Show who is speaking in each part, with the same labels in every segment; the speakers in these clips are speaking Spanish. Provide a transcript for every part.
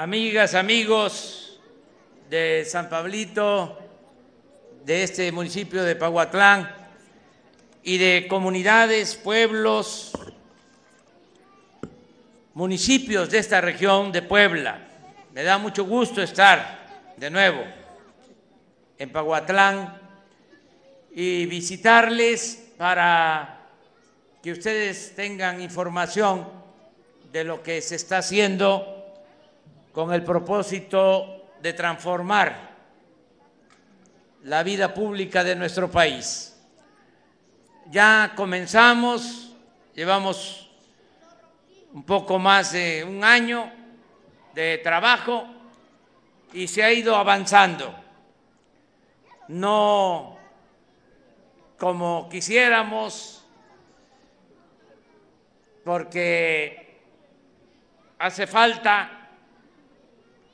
Speaker 1: amigas, amigos de San Pablito, de este municipio de Pahuatlán y de comunidades, pueblos, municipios de esta región de Puebla. Me da mucho gusto estar de nuevo en Pahuatlán y visitarles para que ustedes tengan información de lo que se está haciendo con el propósito de transformar la vida pública de nuestro país. Ya comenzamos, llevamos un poco más de un año de trabajo y se ha ido avanzando. No como quisiéramos, porque hace falta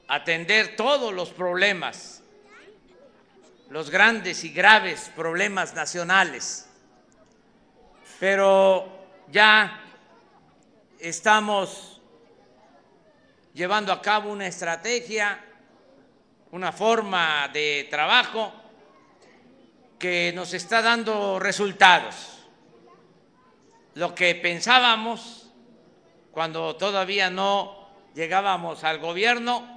Speaker 1: atender todos los problemas, los grandes y graves problemas nacionales. Pero ya estamos llevando a cabo una estrategia, una forma de trabajo que nos está dando resultados. Lo que pensábamos cuando todavía no llegábamos al gobierno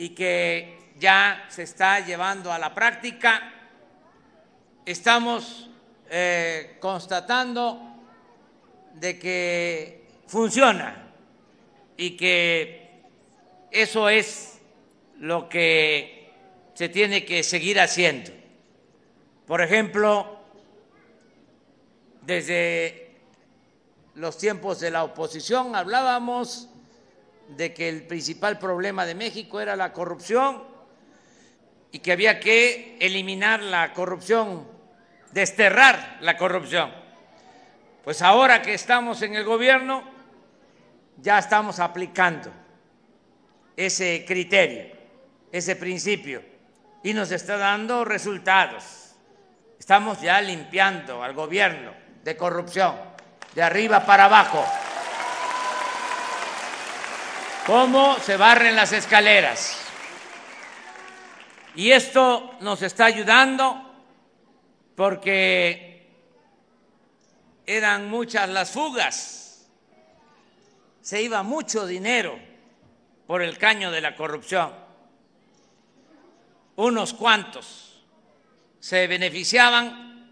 Speaker 1: y que ya se está llevando a la práctica. Estamos eh, constatando de que funciona y que eso es lo que se tiene que seguir haciendo. Por ejemplo, desde los tiempos de la oposición hablábamos de que el principal problema de México era la corrupción y que había que eliminar la corrupción, desterrar la corrupción. Pues ahora que estamos en el gobierno, ya estamos aplicando ese criterio, ese principio, y nos está dando resultados. Estamos ya limpiando al gobierno de corrupción, de arriba para abajo cómo se barren las escaleras. Y esto nos está ayudando porque eran muchas las fugas, se iba mucho dinero por el caño de la corrupción. Unos cuantos se beneficiaban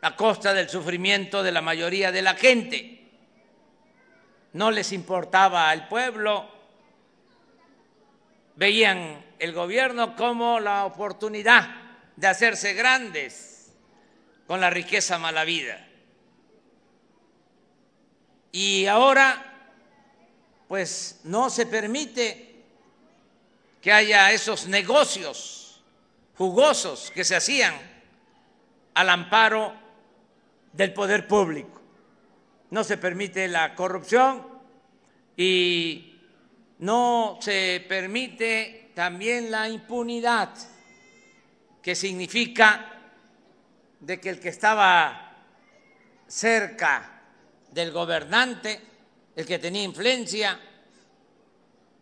Speaker 1: a costa del sufrimiento de la mayoría de la gente. No les importaba al pueblo, veían el gobierno como la oportunidad de hacerse grandes con la riqueza mala vida. Y ahora, pues no se permite que haya esos negocios jugosos que se hacían al amparo del poder público. No se permite la corrupción y no se permite también la impunidad, que significa de que el que estaba cerca del gobernante, el que tenía influencia,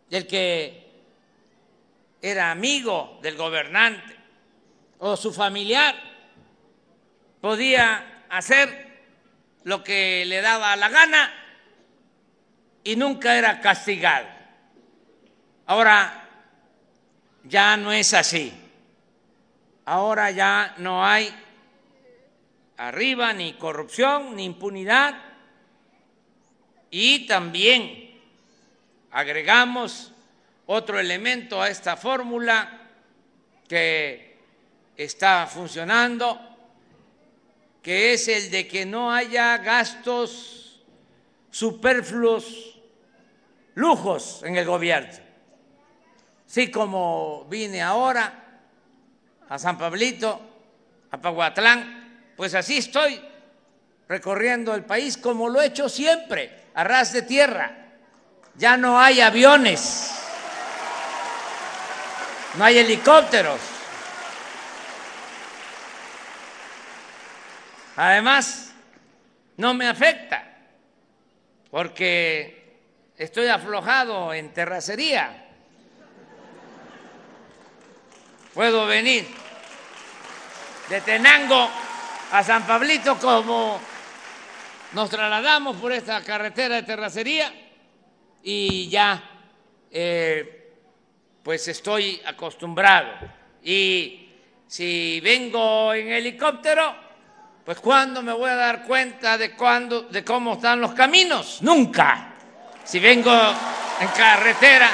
Speaker 1: el que era amigo del gobernante o su familiar, podía hacer lo que le daba la gana y nunca era castigado. Ahora ya no es así. Ahora ya no hay arriba ni corrupción ni impunidad. Y también agregamos otro elemento a esta fórmula que está funcionando, que es el de que no haya gastos superfluos, lujos en el gobierno. Sí, como vine ahora a San Pablito, a Pahuatlán, pues así estoy recorriendo el país como lo he hecho siempre, a ras de tierra. Ya no hay aviones, no hay helicópteros. Además, no me afecta, porque estoy aflojado en terracería. Puedo venir de Tenango a San Pablito como nos trasladamos por esta carretera de terracería y ya eh, pues estoy acostumbrado. Y si vengo en helicóptero, pues ¿cuándo me voy a dar cuenta de, cuándo, de cómo están los caminos? Nunca. Si vengo en carretera,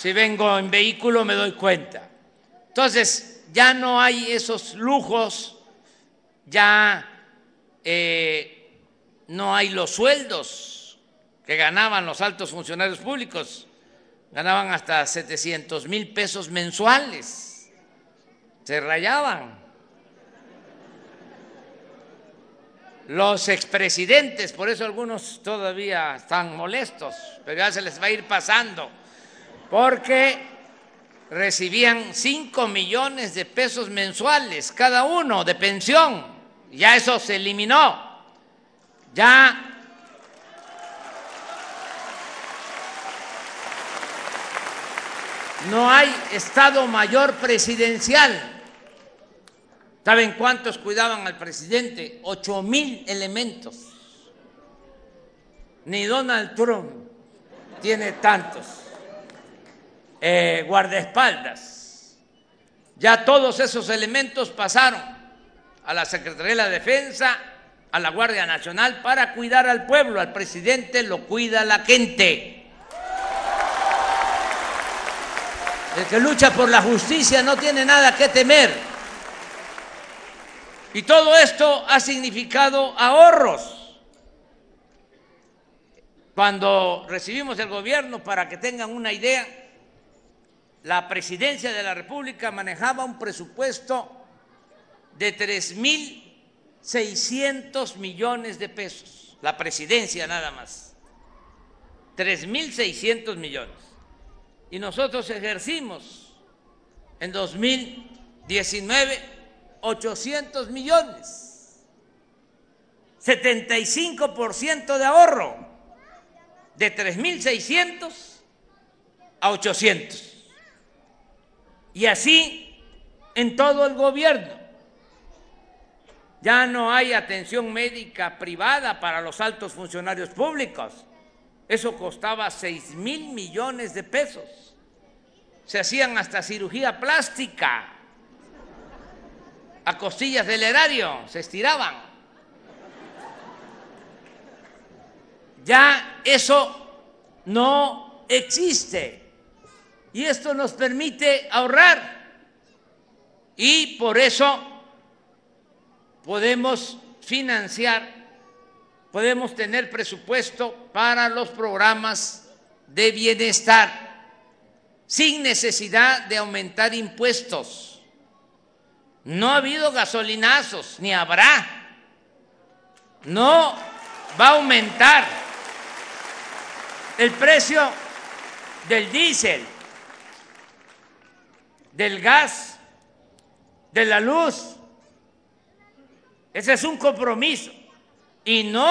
Speaker 1: si vengo en vehículo me doy cuenta. Entonces, ya no hay esos lujos, ya eh, no hay los sueldos que ganaban los altos funcionarios públicos, ganaban hasta 700 mil pesos mensuales, se rayaban. Los expresidentes, por eso algunos todavía están molestos, pero ya se les va a ir pasando, porque recibían 5 millones de pesos mensuales cada uno de pensión. Ya eso se eliminó. Ya no hay Estado Mayor Presidencial. ¿Saben cuántos cuidaban al presidente? Ocho mil elementos. Ni Donald Trump tiene tantos eh, guardaespaldas. Ya todos esos elementos pasaron a la Secretaría de la Defensa, a la Guardia Nacional para cuidar al pueblo. Al presidente lo cuida la gente. El que lucha por la justicia no tiene nada que temer. Y todo esto ha significado ahorros. Cuando recibimos el gobierno, para que tengan una idea, la presidencia de la República manejaba un presupuesto de 3.600 millones de pesos, la presidencia nada más, 3.600 millones. Y nosotros ejercimos en 2019 800 millones, 75% de ahorro, de 3.600 a 800. Y así en todo el gobierno. Ya no hay atención médica privada para los altos funcionarios públicos. Eso costaba 6 mil millones de pesos. Se hacían hasta cirugía plástica. A costillas del erario se estiraban. Ya eso no existe. Y esto nos permite ahorrar. Y por eso podemos financiar, podemos tener presupuesto para los programas de bienestar sin necesidad de aumentar impuestos. No ha habido gasolinazos, ni habrá. No va a aumentar el precio del diésel, del gas, de la luz ese es un compromiso. Y no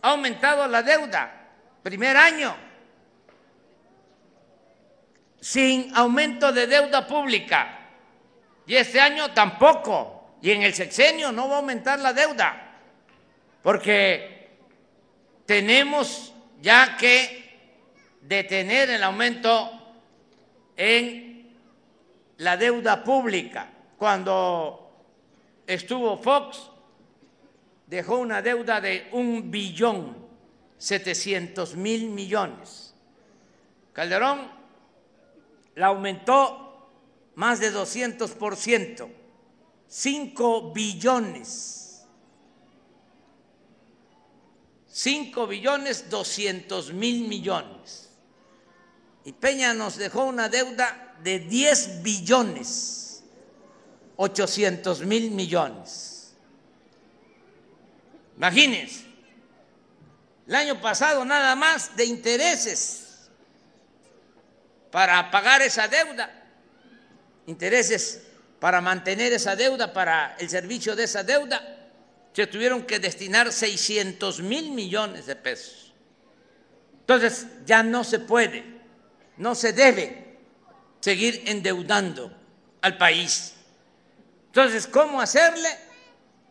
Speaker 1: ha aumentado la deuda. Primer año. Sin aumento de deuda pública. Y este año tampoco. Y en el sexenio no va a aumentar la deuda. Porque tenemos ya que detener el aumento en la deuda pública. Cuando estuvo Fox, dejó una deuda de un billón setecientos mil millones. Calderón la aumentó más de 200 por ciento, 5 billones. 5 billones 200 mil millones. Y Peña nos dejó una deuda de 10 billones 800 mil millones. Imagínense, el año pasado nada más de intereses para pagar esa deuda, intereses para mantener esa deuda, para el servicio de esa deuda, se tuvieron que destinar 600 mil millones de pesos. Entonces ya no se puede, no se debe seguir endeudando al país. Entonces, ¿cómo hacerle?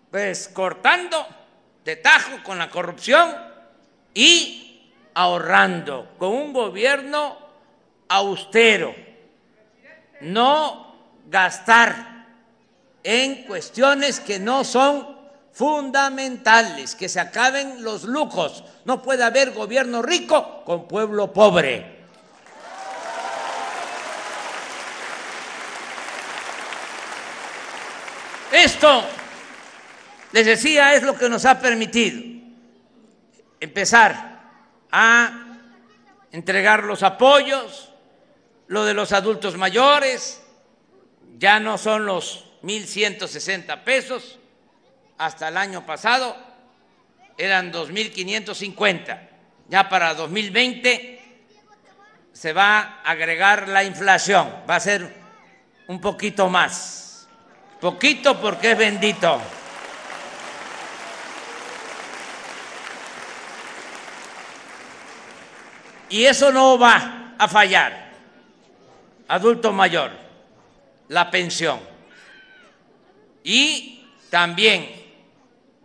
Speaker 1: Pues cortando de tajo con la corrupción y ahorrando con un gobierno austero, no gastar en cuestiones que no son fundamentales, que se acaben los lujos. No puede haber gobierno rico con pueblo pobre. Esto, les decía, es lo que nos ha permitido empezar a entregar los apoyos, lo de los adultos mayores, ya no son los 1.160 pesos, hasta el año pasado eran 2.550. Ya para 2020 se va a agregar la inflación, va a ser un poquito más. Poquito porque es bendito. Y eso no va a fallar. Adulto mayor, la pensión. Y también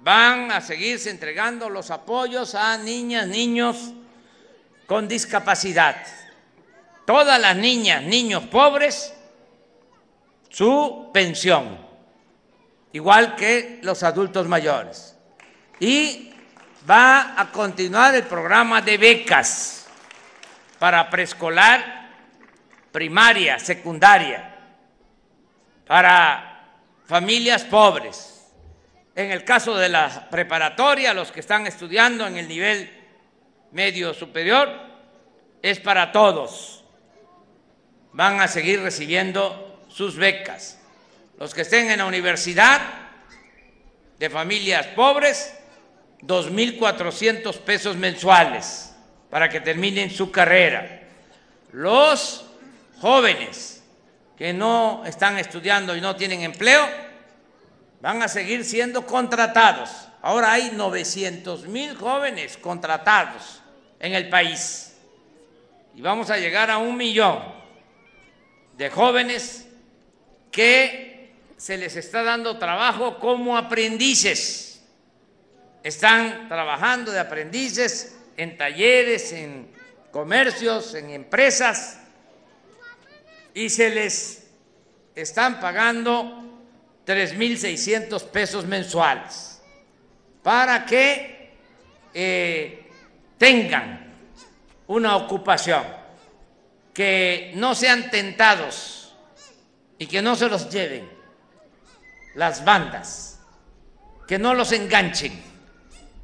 Speaker 1: van a seguirse entregando los apoyos a niñas, niños con discapacidad. Todas las niñas, niños pobres, su pensión, igual que los adultos mayores. Y va a continuar el programa de becas para preescolar, primaria, secundaria, para familias pobres en el caso de la preparatoria, los que están estudiando en el nivel medio superior, es para todos. Van a seguir recibiendo sus becas. Los que estén en la universidad de familias pobres, 2.400 pesos mensuales para que terminen su carrera. Los jóvenes que no están estudiando y no tienen empleo, van a seguir siendo contratados. Ahora hay 900 mil jóvenes contratados en el país y vamos a llegar a un millón de jóvenes que se les está dando trabajo como aprendices. Están trabajando de aprendices en talleres, en comercios, en empresas y se les están pagando 3.600 pesos mensuales para que eh, tengan una ocupación, que no sean tentados y que no se los lleven las bandas, que no los enganchen.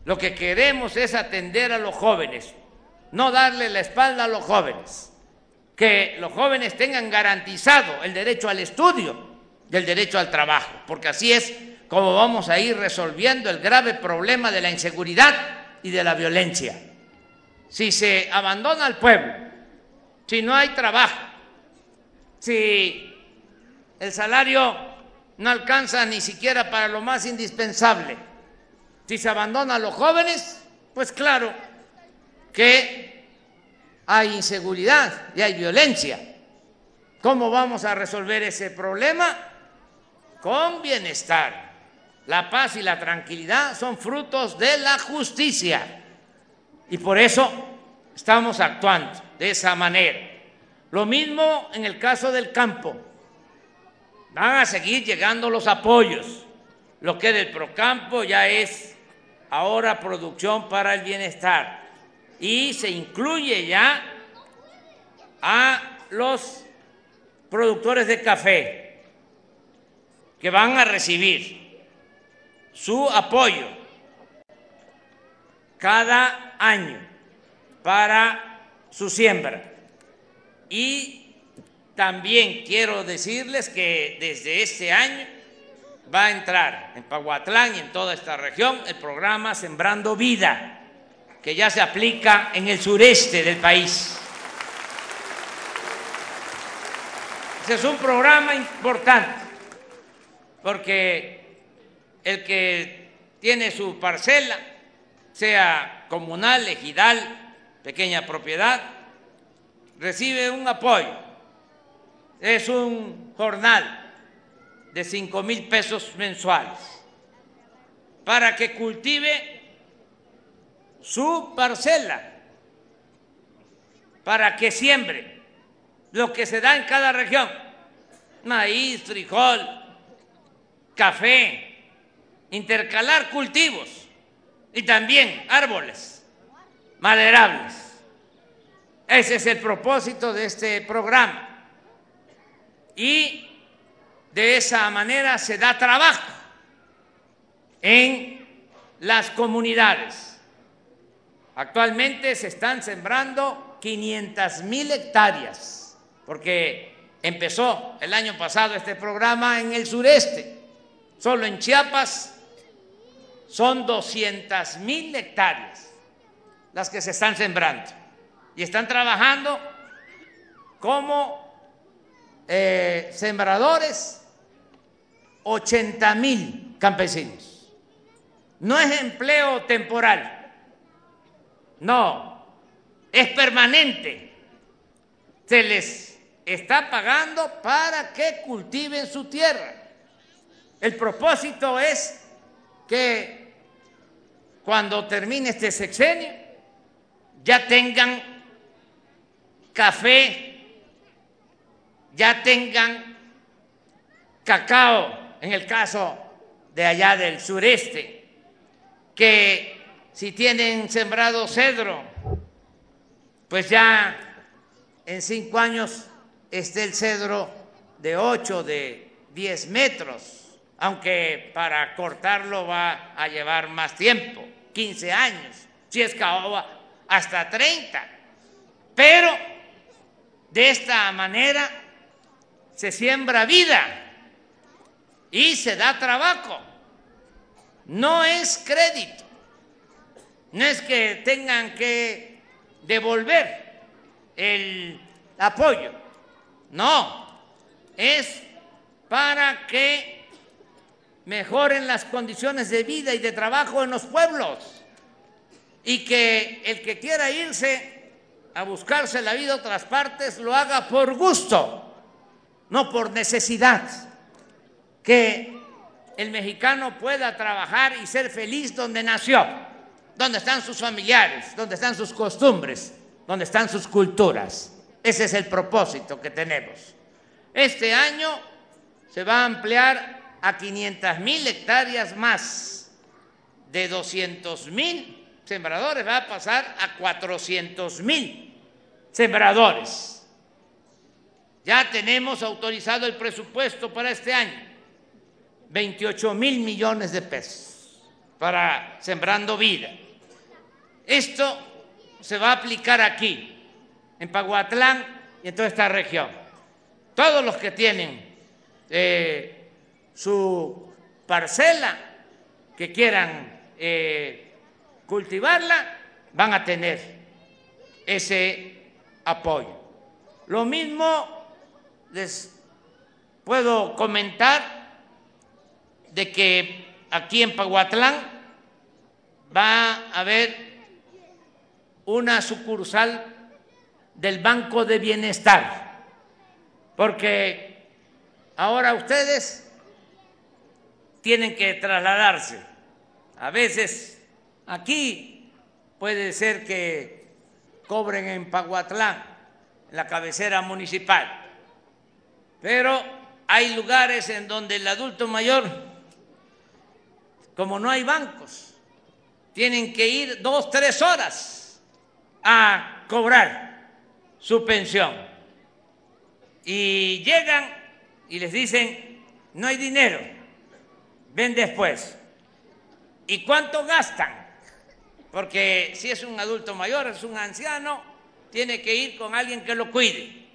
Speaker 1: Lo que queremos es atender a los jóvenes, no darle la espalda a los jóvenes, que los jóvenes tengan garantizado el derecho al estudio del derecho al trabajo, porque así es como vamos a ir resolviendo el grave problema de la inseguridad y de la violencia. Si se abandona al pueblo, si no hay trabajo, si el salario no alcanza ni siquiera para lo más indispensable, si se abandona a los jóvenes, pues claro que hay inseguridad y hay violencia. ¿Cómo vamos a resolver ese problema? con bienestar. La paz y la tranquilidad son frutos de la justicia. Y por eso estamos actuando de esa manera. Lo mismo en el caso del campo. Van a seguir llegando los apoyos. Lo que del Procampo ya es ahora producción para el bienestar. Y se incluye ya a los productores de café que van a recibir su apoyo cada año para su siembra. Y también quiero decirles que desde este año va a entrar en Paguatlán y en toda esta región el programa Sembrando Vida, que ya se aplica en el sureste del país. Ese es un programa importante porque el que tiene su parcela, sea comunal, ejidal, pequeña propiedad, recibe un apoyo. Es un jornal de cinco mil pesos mensuales para que cultive su parcela, para que siembre lo que se da en cada región, maíz, frijol, café, intercalar cultivos y también árboles maderables. Ese es el propósito de este programa. Y de esa manera se da trabajo en las comunidades. Actualmente se están sembrando 500 mil hectáreas, porque empezó el año pasado este programa en el sureste. Solo en Chiapas son 200 mil hectáreas las que se están sembrando y están trabajando como eh, sembradores 80 mil campesinos. No es empleo temporal, no, es permanente. Se les está pagando para que cultiven su tierra. El propósito es que cuando termine este sexenio ya tengan café, ya tengan cacao, en el caso de allá del sureste, que si tienen sembrado cedro, pues ya en cinco años esté el cedro de 8, de 10 metros aunque para cortarlo va a llevar más tiempo, 15 años, si es caoba, hasta 30. Pero de esta manera se siembra vida y se da trabajo. No es crédito, no es que tengan que devolver el apoyo, no, es para que mejoren las condiciones de vida y de trabajo en los pueblos y que el que quiera irse a buscarse la vida a otras partes lo haga por gusto, no por necesidad. Que el mexicano pueda trabajar y ser feliz donde nació, donde están sus familiares, donde están sus costumbres, donde están sus culturas. Ese es el propósito que tenemos. Este año se va a ampliar a 500 mil hectáreas más, de 200 mil sembradores va a pasar a 400 mil sembradores. Ya tenemos autorizado el presupuesto para este año, 28 mil millones de pesos para Sembrando Vida. Esto se va a aplicar aquí, en Paguatlán y en toda esta región. Todos los que tienen eh, su parcela que quieran eh, cultivarla, van a tener ese apoyo. Lo mismo les puedo comentar de que aquí en Paguatlán va a haber una sucursal del Banco de Bienestar, porque ahora ustedes tienen que trasladarse. A veces aquí puede ser que cobren en Paguatlán, la cabecera municipal, pero hay lugares en donde el adulto mayor, como no hay bancos, tienen que ir dos, tres horas a cobrar su pensión. Y llegan y les dicen, no hay dinero ven después. ¿Y cuánto gastan? Porque si es un adulto mayor, es un anciano, tiene que ir con alguien que lo cuide.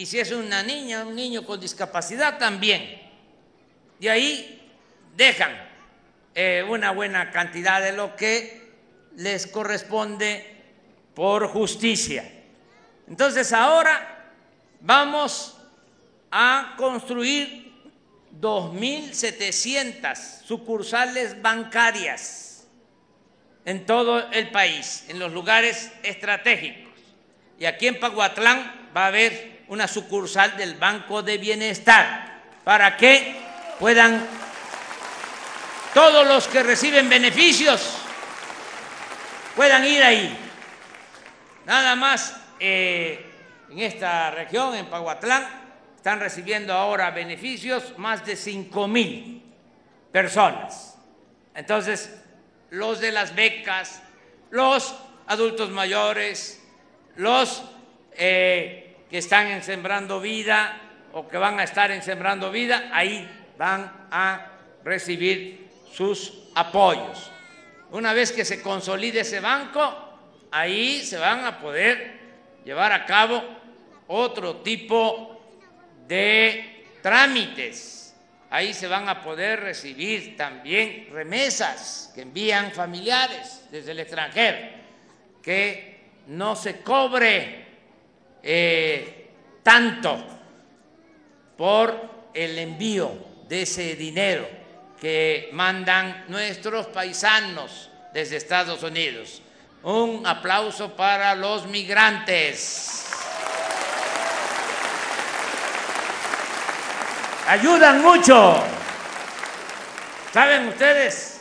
Speaker 1: Y si es una niña, un niño con discapacidad, también. Y ahí dejan eh, una buena cantidad de lo que les corresponde por justicia. Entonces ahora vamos a construir 2.700 sucursales bancarias en todo el país, en los lugares estratégicos. Y aquí en Paguatlán va a haber una sucursal del Banco de Bienestar para que puedan todos los que reciben beneficios puedan ir ahí. Nada más eh, en esta región, en Paguatlán, están recibiendo ahora beneficios más de 5 mil personas. Entonces, los de las becas, los adultos mayores, los eh, que están en Sembrando Vida o que van a estar en Sembrando Vida, ahí van a recibir sus apoyos. Una vez que se consolide ese banco, ahí se van a poder llevar a cabo otro tipo de trámites. Ahí se van a poder recibir también remesas que envían familiares desde el extranjero, que no se cobre eh, tanto por el envío de ese dinero que mandan nuestros paisanos desde Estados Unidos. Un aplauso para los migrantes. Ayudan mucho. ¿Saben ustedes?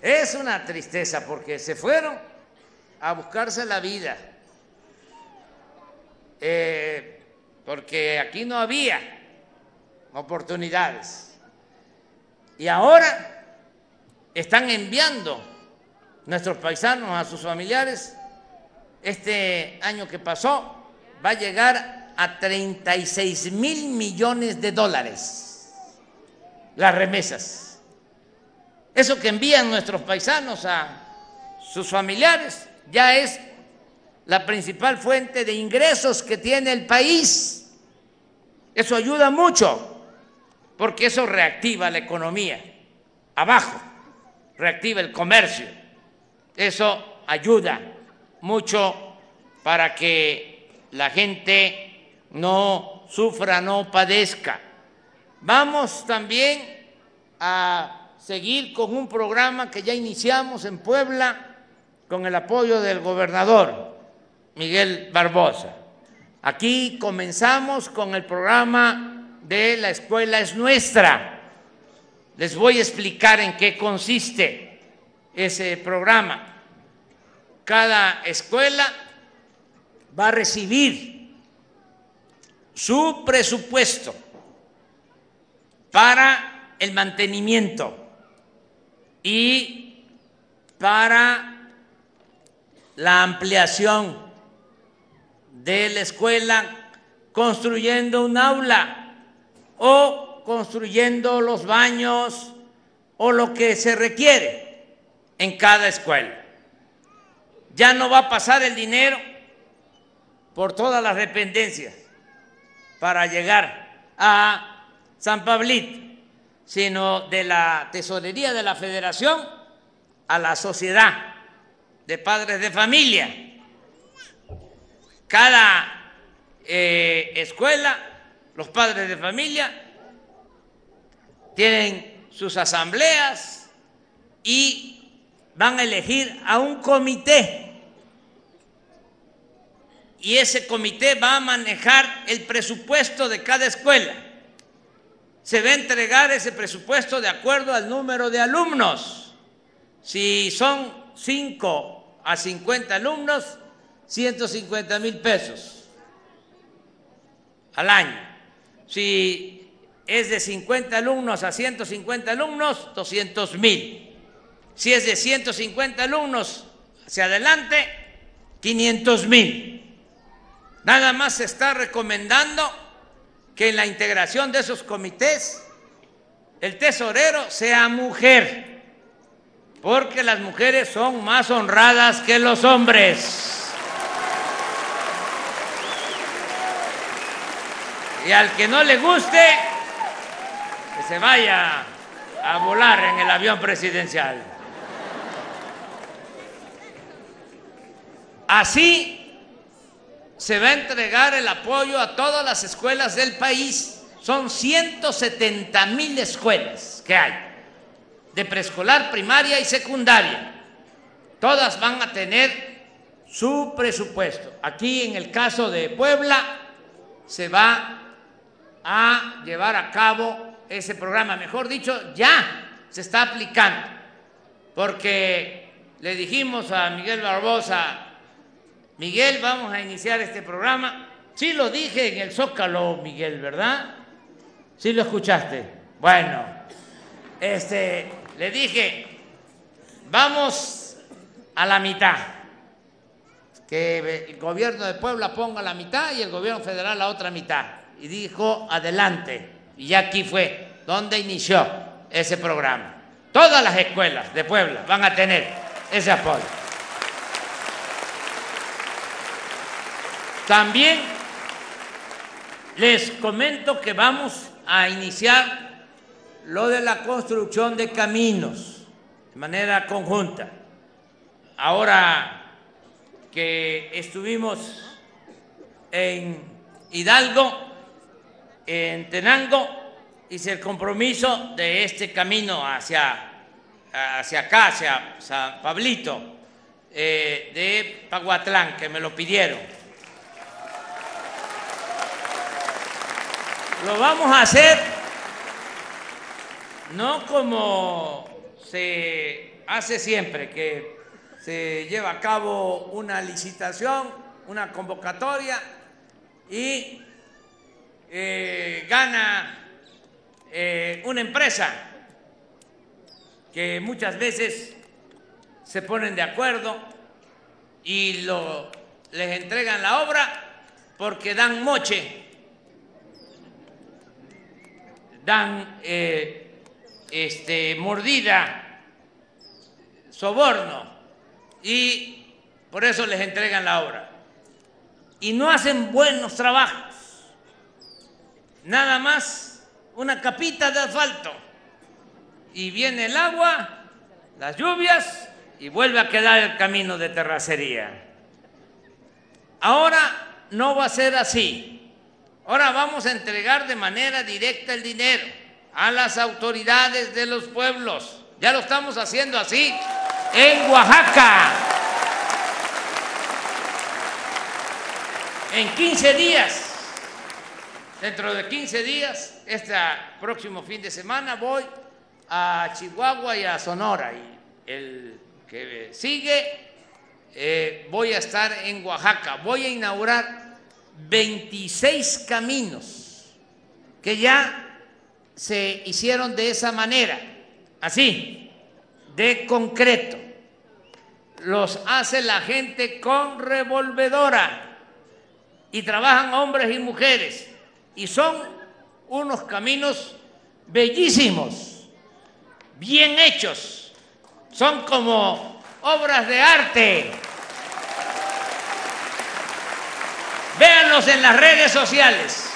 Speaker 1: Es una tristeza porque se fueron a buscarse la vida. Eh, porque aquí no había oportunidades. Y ahora están enviando nuestros paisanos, a sus familiares, este año que pasó va a llegar a 36 mil millones de dólares las remesas. Eso que envían nuestros paisanos a sus familiares ya es la principal fuente de ingresos que tiene el país. Eso ayuda mucho, porque eso reactiva la economía abajo, reactiva el comercio eso ayuda mucho para que la gente no sufra, no padezca. Vamos también a seguir con un programa que ya iniciamos en Puebla con el apoyo del gobernador Miguel Barbosa. Aquí comenzamos con el programa de La Escuela es Nuestra. Les voy a explicar en qué consiste ese programa. Cada escuela va a recibir su presupuesto para el mantenimiento y para la ampliación de la escuela construyendo un aula o construyendo los baños o lo que se requiere en cada escuela. Ya no va a pasar el dinero por todas las dependencias para llegar a San Pablito, sino de la tesorería de la federación a la sociedad de padres de familia. Cada eh, escuela, los padres de familia tienen sus asambleas y van a elegir a un comité y ese comité va a manejar el presupuesto de cada escuela. Se va a entregar ese presupuesto de acuerdo al número de alumnos. Si son 5 a 50 alumnos, 150 mil pesos al año. Si es de 50 alumnos a 150 alumnos, 200 mil. Si es de 150 alumnos hacia adelante, 500 mil. Nada más se está recomendando que en la integración de esos comités el tesorero sea mujer, porque las mujeres son más honradas que los hombres. Y al que no le guste, que se vaya a volar en el avión presidencial. Así se va a entregar el apoyo a todas las escuelas del país son 170 mil escuelas que hay, de preescolar, primaria y secundaria. Todas van a tener su presupuesto. Aquí en el caso de Puebla se va a llevar a cabo ese programa. Mejor dicho, ya se está aplicando, porque le dijimos a Miguel Barbosa, Miguel, vamos a iniciar este programa. Sí lo dije en el Zócalo, Miguel, ¿verdad? Sí lo escuchaste. Bueno, este, le dije, vamos a la mitad. Que el gobierno de Puebla ponga la mitad y el gobierno federal la otra mitad. Y dijo, adelante. Y aquí fue donde inició ese programa. Todas las escuelas de Puebla van a tener ese apoyo. También les comento que vamos a iniciar lo de la construcción de caminos de manera conjunta. Ahora que estuvimos en Hidalgo, en Tenango, hice el compromiso de este camino hacia, hacia acá, hacia San Pablito, eh, de Paguatlán, que me lo pidieron. Lo vamos a hacer no como se hace siempre, que se lleva a cabo una licitación, una convocatoria y eh, gana eh, una empresa que muchas veces se ponen de acuerdo y lo, les entregan la obra porque dan moche dan eh, este, mordida, soborno, y por eso les entregan la obra. Y no hacen buenos trabajos, nada más una capita de asfalto, y viene el agua, las lluvias, y vuelve a quedar el camino de terracería. Ahora no va a ser así. Ahora vamos a entregar de manera directa el dinero a las autoridades de los pueblos. Ya lo estamos haciendo así en Oaxaca. En 15 días, dentro de 15 días, este próximo fin de semana voy a Chihuahua y a Sonora. Y el que sigue, eh, voy a estar en Oaxaca. Voy a inaugurar 26 caminos que ya se hicieron de esa manera, así, de concreto. Los hace la gente con revolvedora y trabajan hombres y mujeres y son unos caminos bellísimos, bien hechos, son como obras de arte. Véanlos en las redes sociales,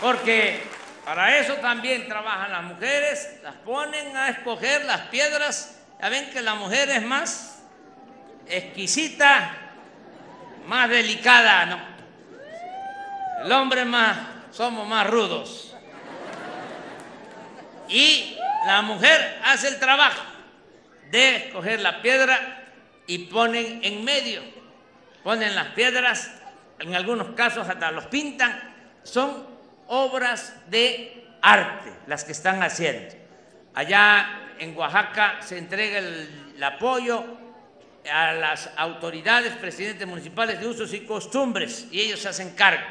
Speaker 1: porque para eso también trabajan las mujeres, las ponen a escoger las piedras. Ya ven que la mujer es más exquisita, más delicada, ¿no? El hombre más, somos más rudos. Y la mujer hace el trabajo de escoger la piedra y ponen en medio, ponen las piedras en algunos casos hasta los pintan, son obras de arte las que están haciendo. Allá en Oaxaca se entrega el, apoyo a las autoridades, presidentes municipales de usos y costumbres, y ellos se hacen cargo.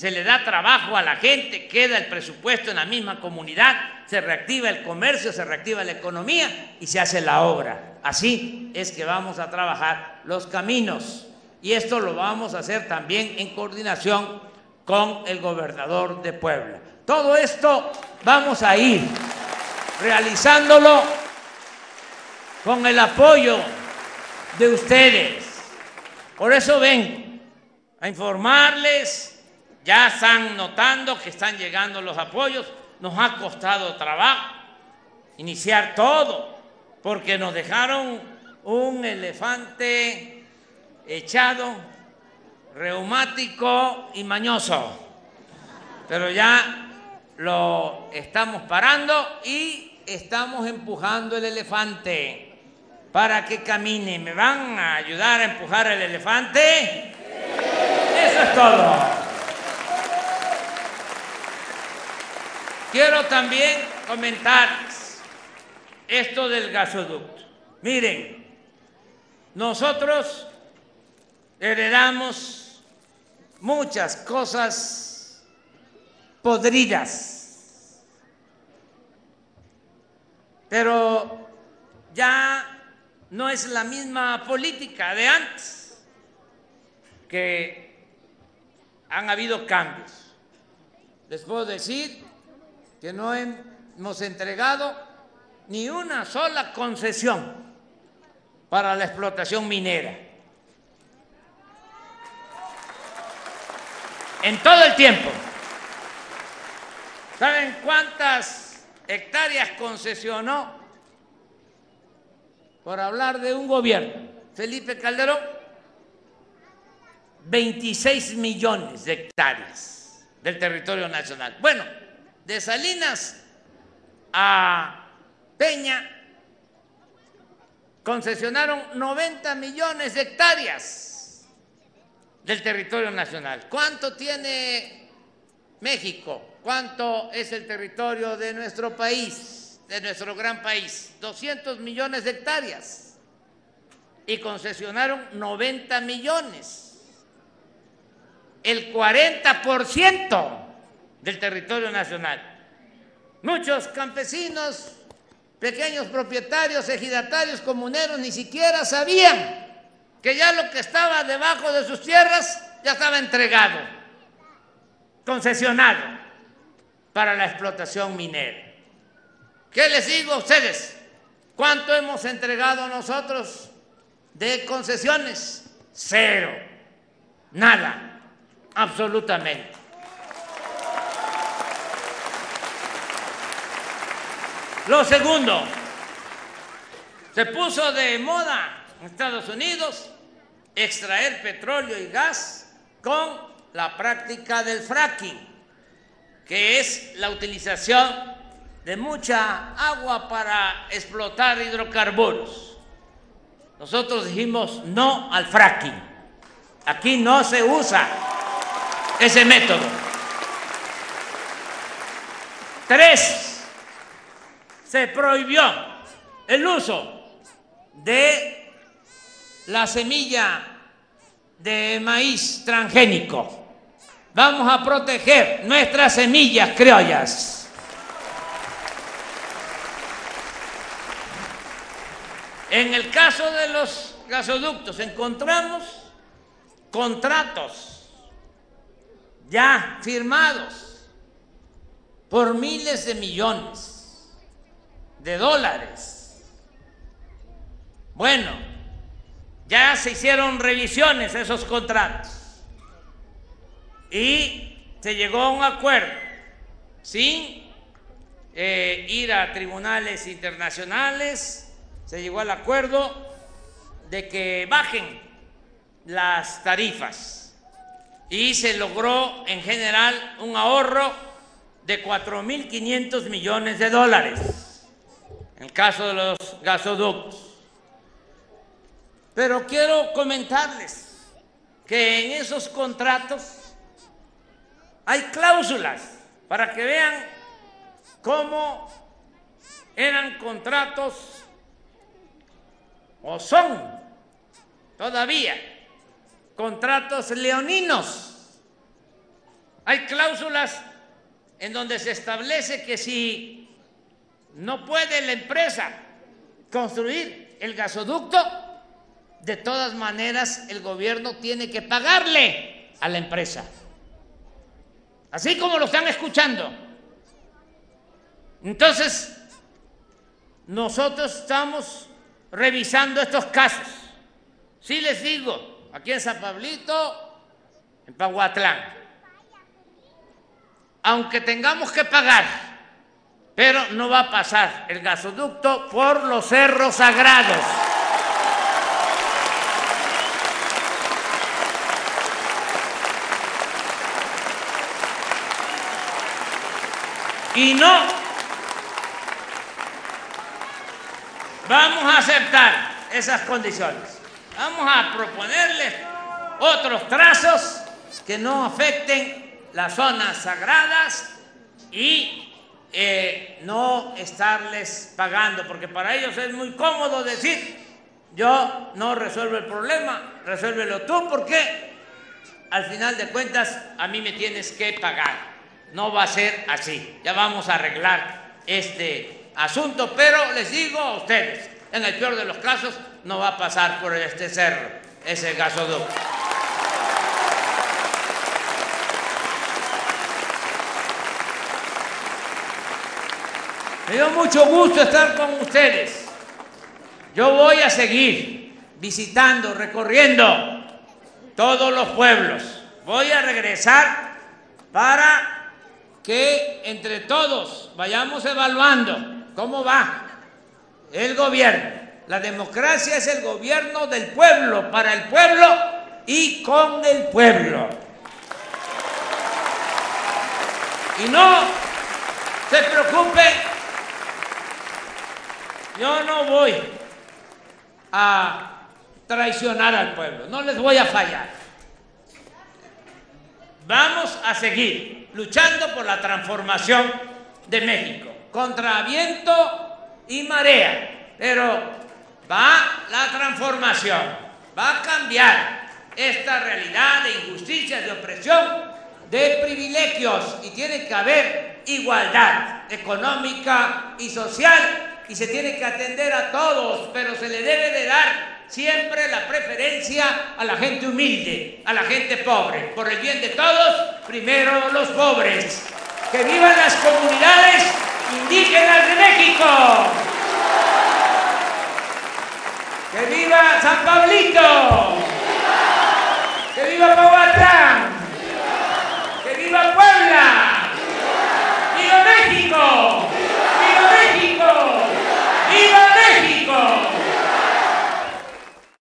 Speaker 1: Se le da trabajo a la gente, queda el presupuesto en la misma comunidad, se reactiva el comercio, se reactiva la economía y se hace la obra. Así es que vamos a trabajar los caminos y esto lo vamos a hacer también en coordinación con el gobernador de Puebla. Todo esto vamos a ir realizándolo con el apoyo de ustedes. Por eso ven a informarles, ya están notando que están llegando los apoyos, nos ha costado trabajo iniciar todo, porque nos dejaron un elefante echado, reumático y mañoso. pero ya lo estamos parando y estamos empujando el elefante para que camine. ¿Me van a ayudar a empujar el elefante? Eso es todo. Quiero también comentarles esto del gasoducto. Miren, nosotros heredamos muchas cosas podridas, pero ya no es la misma política de antes, que han habido cambios. Les puedo decir que no hemos entregado ni una sola concesión para la explotación minera. En todo el tiempo. ¿Saben cuántas hectáreas concesionó por hablar de un gobierno, Felipe Calderón, 26 millones de hectáreas del territorio nacional. Bueno, de Salinas a Peña concesionaron 90 millones de hectáreas del territorio nacional. ¿Cuánto tiene México? ¿Cuánto es el territorio de nuestro país? de nuestro gran país, 200 millones de hectáreas, y concesionaron 90 millones, el 40% del territorio nacional. Muchos campesinos, pequeños propietarios, ejidatarios, comuneros, ni siquiera sabían que ya lo que estaba debajo de sus tierras ya estaba entregado, concesionado para la explotación minera. ¿Qué les digo a ustedes? ¿Cuánto hemos entregado nosotros de concesiones? Cero. Nada. Absolutamente. Lo segundo, se puso de moda en Estados Unidos extraer petróleo y gas con la práctica del fracking, que es la utilización de mucha agua para explotar hidrocarburos. Nosotros dijimos no al fracking. Aquí no se usa ese método. Tres, se prohibió el uso de la semilla de maíz transgénico. Vamos a proteger nuestras semillas criollas. En el caso de los gasoductos encontramos contratos ya firmados por miles de millones de dólares. Bueno, ya se hicieron revisiones a esos contratos. Y se llegó a un acuerdo sin eh, ir a tribunales internacionales. Se llegó al acuerdo de que bajen las tarifas. Y se logró en general un ahorro de 4.500 millones de dólares el caso de los gasoductos. Pero quiero comentarles que en esos contratos hay cláusulas para que vean cómo eran contratos o son todavía contratos leoninos. Hay cláusulas en donde se establece que si no puede la empresa construir el gasoducto, de todas maneras el gobierno tiene que pagarle a la empresa. Así como lo están escuchando. Entonces, nosotros estamos revisando estos casos. Sí les digo, aquí en San Pablito, en Pahuatlán, aunque tengamos que pagar, pero no va a pasar el gasoducto por los cerros sagrados. Y no vamos a aceptar esas condiciones. Vamos a proponerles otros trazos que no afecten las zonas sagradas y eh, no estarles pagando, porque para ellos es muy cómodo decir, yo no resuelvo el problema, resuélvelo tú, porque al final de cuentas a mí me tienes que pagar. No va a ser así. Ya vamos a arreglar este asunto, pero les digo a ustedes, en el peor de los casos no va a pasar por este cerro ese gasoducto. Me dio mucho gusto estar con ustedes. Yo voy a seguir visitando, recorriendo todos los pueblos. Voy a regresar para que entre todos vayamos evaluando cómo va el gobierno. La democracia es el gobierno del pueblo, para el pueblo y con el pueblo. Y no se preocupen, yo no voy a traicionar al pueblo, no les voy a fallar. Vamos a seguir luchando por la transformación de México, contra viento y marea, pero va la transformación, va a cambiar esta realidad de injusticia, de opresión, de privilegios. Y tiene que haber igualdad económica y social y se tiene que atender a todos, pero se le debe de dar siempre la preferencia a la gente humilde, a la gente pobre. Por el bien de todos, primero los pobres. Que vivan las comunidades indígenas de México. ¡Que viva San Pablito! ¡Que viva Pahuatlán! ¡Que viva Puebla! ¡Viva México!